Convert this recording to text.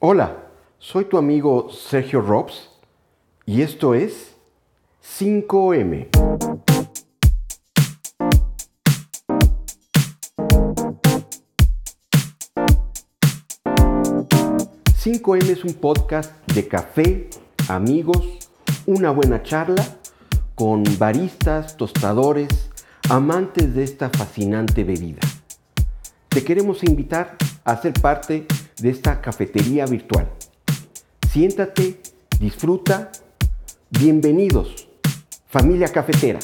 Hola, soy tu amigo Sergio Robs y esto es 5M. ...5M es un podcast de café, amigos, una buena charla... ...con baristas, tostadores, amantes de esta fascinante bebida. Te queremos invitar a ser parte de esta cafetería virtual. Siéntate, disfruta. Bienvenidos, familia cafetera.